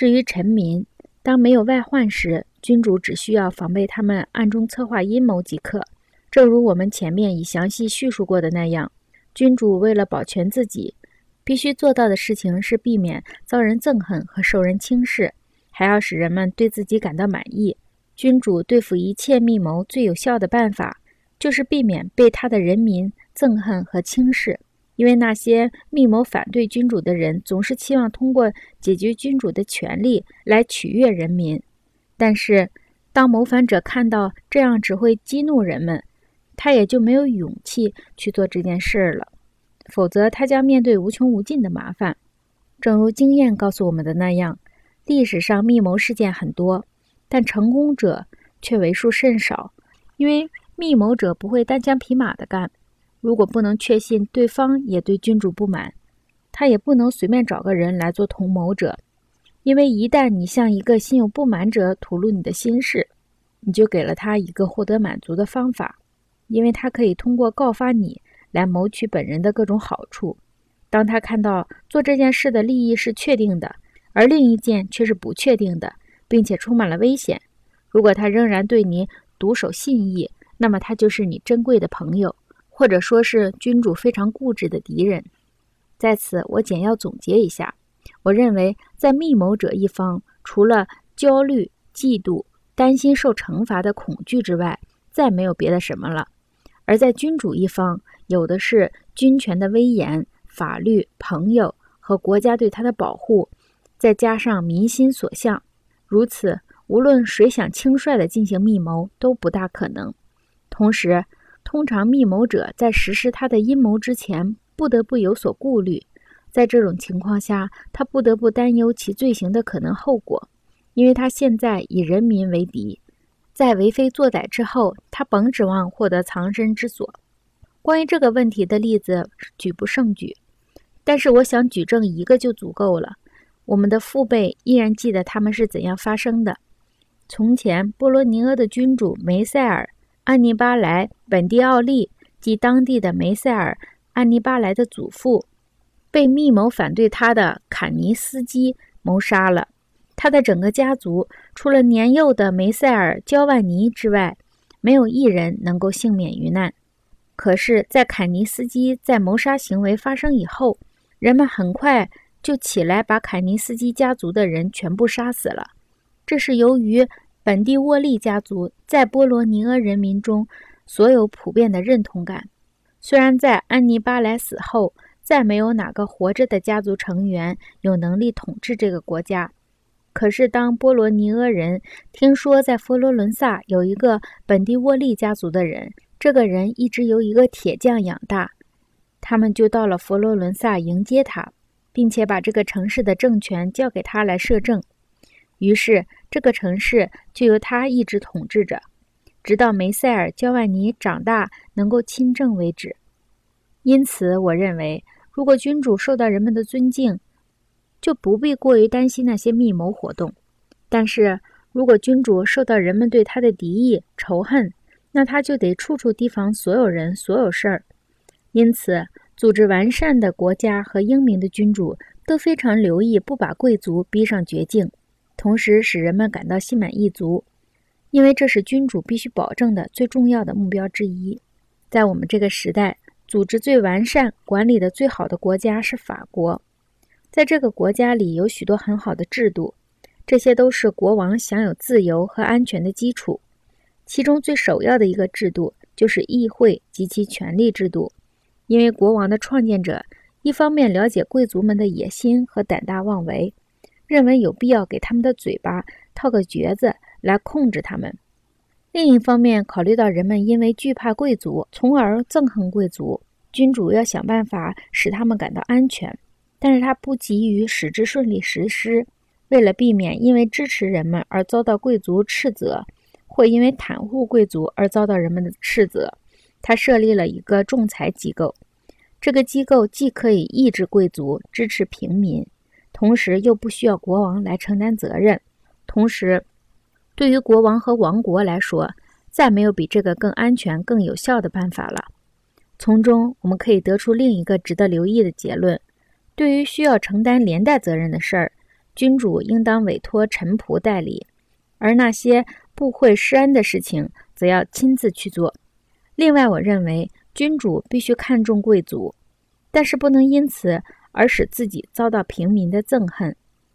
至于臣民，当没有外患时，君主只需要防备他们暗中策划阴谋即可。正如我们前面已详细叙述过的那样，君主为了保全自己，必须做到的事情是避免遭人憎恨和受人轻视，还要使人们对自己感到满意。君主对付一切密谋最有效的办法，就是避免被他的人民憎恨和轻视。因为那些密谋反对君主的人，总是期望通过解决君主的权力来取悦人民。但是，当谋反者看到这样只会激怒人们，他也就没有勇气去做这件事了。否则，他将面对无穷无尽的麻烦。正如经验告诉我们的那样，历史上密谋事件很多，但成功者却为数甚少。因为密谋者不会单枪匹马地干。如果不能确信对方也对君主不满，他也不能随便找个人来做同谋者，因为一旦你向一个心有不满者吐露你的心事，你就给了他一个获得满足的方法，因为他可以通过告发你来谋取本人的各种好处。当他看到做这件事的利益是确定的，而另一件却是不确定的，并且充满了危险，如果他仍然对你独守信义，那么他就是你珍贵的朋友。或者说是君主非常固执的敌人。在此，我简要总结一下：我认为，在密谋者一方，除了焦虑、嫉妒、担心受惩罚的恐惧之外，再没有别的什么了；而在君主一方，有的是君权的威严、法律、朋友和国家对他的保护，再加上民心所向。如此，无论谁想轻率地进行密谋，都不大可能。同时，通常，密谋者在实施他的阴谋之前，不得不有所顾虑。在这种情况下，他不得不担忧其罪行的可能后果，因为他现在以人民为敌。在为非作歹之后，他甭指望获得藏身之所。关于这个问题的例子举不胜举，但是我想举证一个就足够了。我们的父辈依然记得他们是怎样发生的。从前，波罗尼厄的君主梅塞尔。安尼巴莱本地奥利即当地的梅塞尔安尼巴莱的祖父，被密谋反对他的坎尼斯基谋杀了。他的整个家族，除了年幼的梅塞尔焦万尼之外，没有一人能够幸免于难。可是，在坎尼斯基在谋杀行为发生以后，人们很快就起来把坎尼斯基家族的人全部杀死了。这是由于。本地沃利家族在波罗尼厄人民中所有普遍的认同感。虽然在安尼巴莱死后，再没有哪个活着的家族成员有能力统治这个国家，可是当波罗尼厄人听说在佛罗伦萨有一个本地沃利家族的人，这个人一直由一个铁匠养大，他们就到了佛罗伦萨迎接他，并且把这个城市的政权交给他来摄政。于是。这个城市就由他一直统治着，直到梅塞尔焦万尼长大能够亲政为止。因此，我认为，如果君主受到人们的尊敬，就不必过于担心那些密谋活动；但是如果君主受到人们对他的敌意、仇恨，那他就得处处提防所有人、所有事儿。因此，组织完善的国家和英明的君主都非常留意不把贵族逼上绝境。同时使人们感到心满意足，因为这是君主必须保证的最重要的目标之一。在我们这个时代，组织最完善、管理的最好的国家是法国。在这个国家里有许多很好的制度，这些都是国王享有自由和安全的基础。其中最首要的一个制度就是议会及其权力制度，因为国王的创建者一方面了解贵族们的野心和胆大妄为。认为有必要给他们的嘴巴套个橛子来控制他们。另一方面，考虑到人们因为惧怕贵族，从而憎恨贵族，君主要想办法使他们感到安全。但是他不急于使之顺利实施。为了避免因为支持人们而遭到贵族斥责，或因为袒护贵族而遭到人们的斥责，他设立了一个仲裁机构。这个机构既可以抑制贵族，支持平民。同时又不需要国王来承担责任。同时对于国王和王国来说再没有比这个更安全更有效的办法了。从中我们可以得出另一个值得留意的结论对于需要承担连带责任的事儿君主应当委托臣仆代理而那些不会施恩的事情则要亲自去做。另外我认为君主必须看重贵族但是不能因此而使自己遭到平民的憎恨。